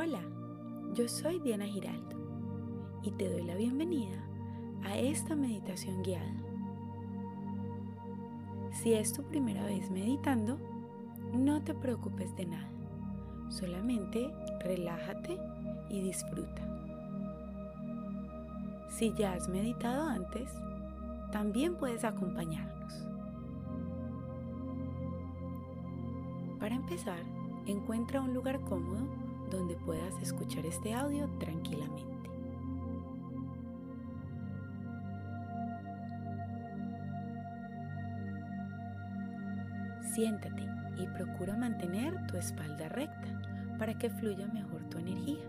Hola, yo soy Diana Giraldo y te doy la bienvenida a esta meditación guiada. Si es tu primera vez meditando, no te preocupes de nada, solamente relájate y disfruta. Si ya has meditado antes, también puedes acompañarnos. Para empezar, encuentra un lugar cómodo donde puedas escuchar este audio tranquilamente. Siéntate y procura mantener tu espalda recta para que fluya mejor tu energía.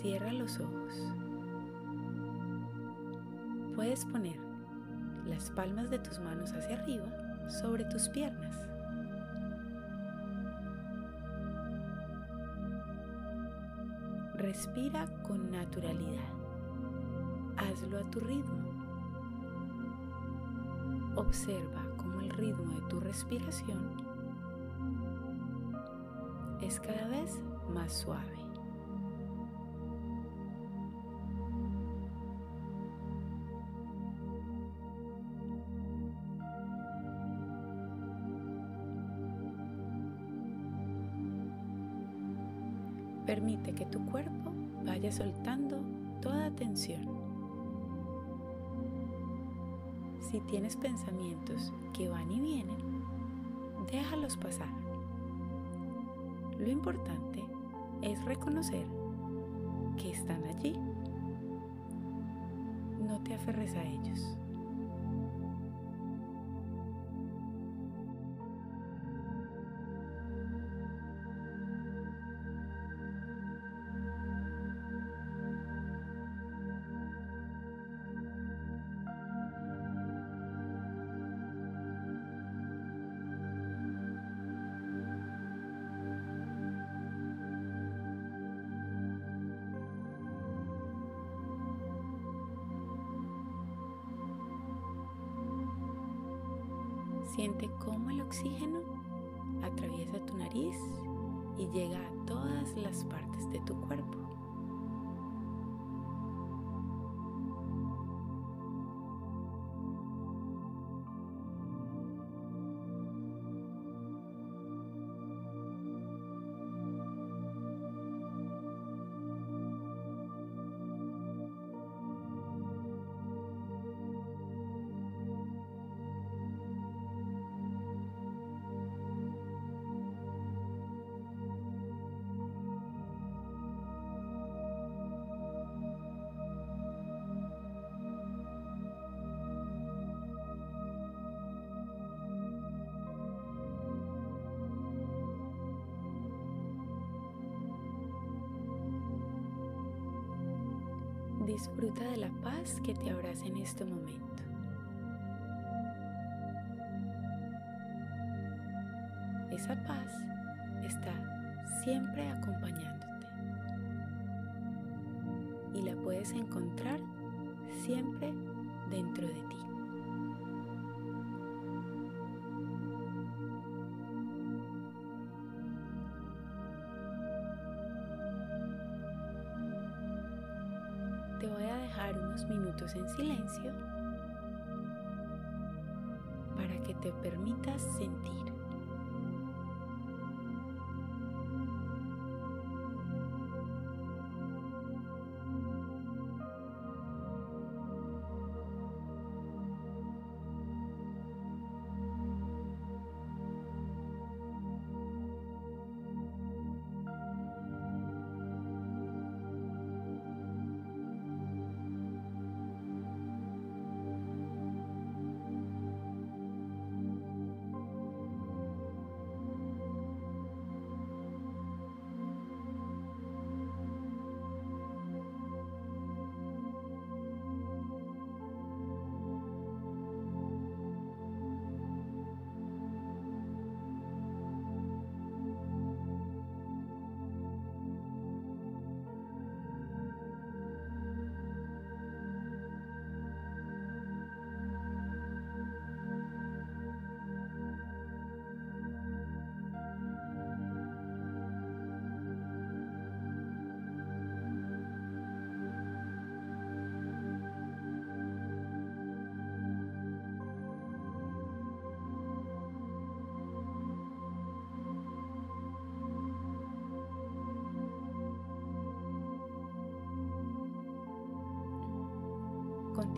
Cierra los ojos. Puedes poner las palmas de tus manos hacia arriba sobre tus piernas. Respira con naturalidad. Hazlo a tu ritmo. Observa cómo el ritmo de tu respiración es cada vez más suave. Permite que tu cuerpo vaya soltando toda tensión. Si tienes pensamientos que van y vienen, déjalos pasar. Lo importante es reconocer que están allí. No te aferres a ellos. Siente cómo el oxígeno atraviesa tu nariz y llega a todas las partes de tu cuerpo. Disfruta de la paz que te abraza en este momento. Esa paz está siempre acompañándote y la puedes encontrar siempre dentro de ti. Te voy a dejar unos minutos en silencio para que te permitas sentir.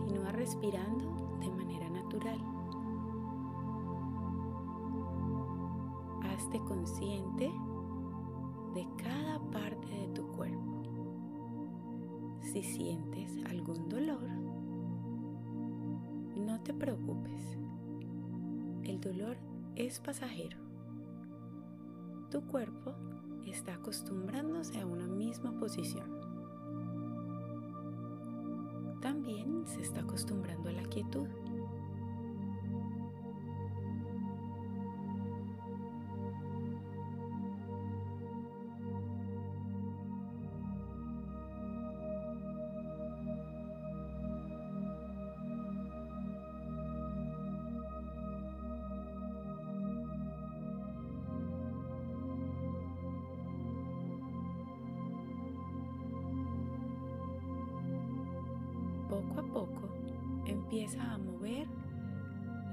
Continúa respirando de manera natural. Hazte consciente de cada parte de tu cuerpo. Si sientes algún dolor, no te preocupes. El dolor es pasajero. Tu cuerpo está acostumbrándose a una misma posición. También se está acostumbrando a la quietud. Poco a poco empieza a mover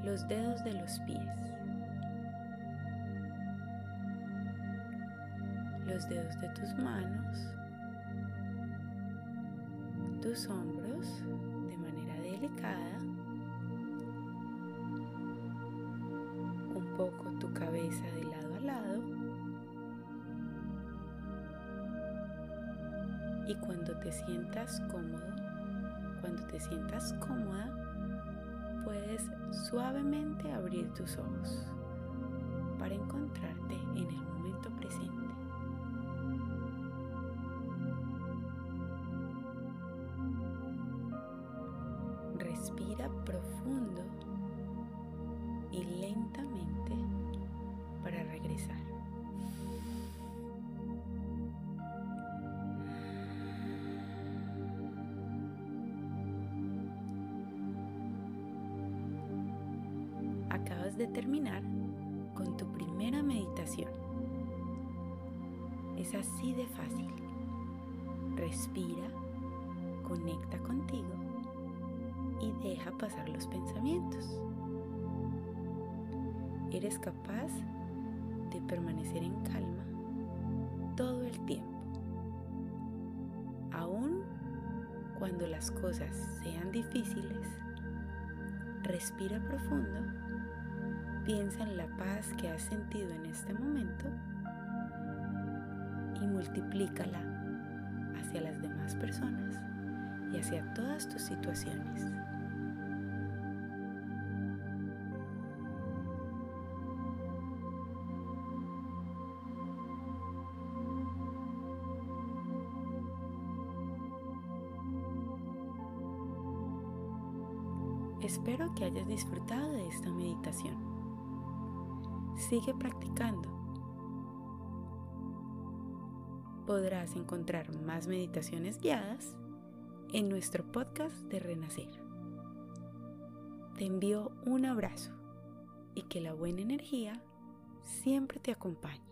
los dedos de los pies, los dedos de tus manos, tus hombros de manera delicada, un poco tu cabeza de lado a lado. Y cuando te sientas cómodo, te sientas cómoda, puedes suavemente abrir tus ojos para encontrarte en el momento presente. Respira profundo y lentamente para regresar. Acabas de terminar con tu primera meditación. Es así de fácil. Respira, conecta contigo y deja pasar los pensamientos. Eres capaz de permanecer en calma todo el tiempo. Aún cuando las cosas sean difíciles, respira profundo Piensa en la paz que has sentido en este momento y multiplícala hacia las demás personas y hacia todas tus situaciones. Espero que hayas disfrutado de esta meditación. Sigue practicando. Podrás encontrar más meditaciones guiadas en nuestro podcast de Renacer. Te envío un abrazo y que la buena energía siempre te acompañe.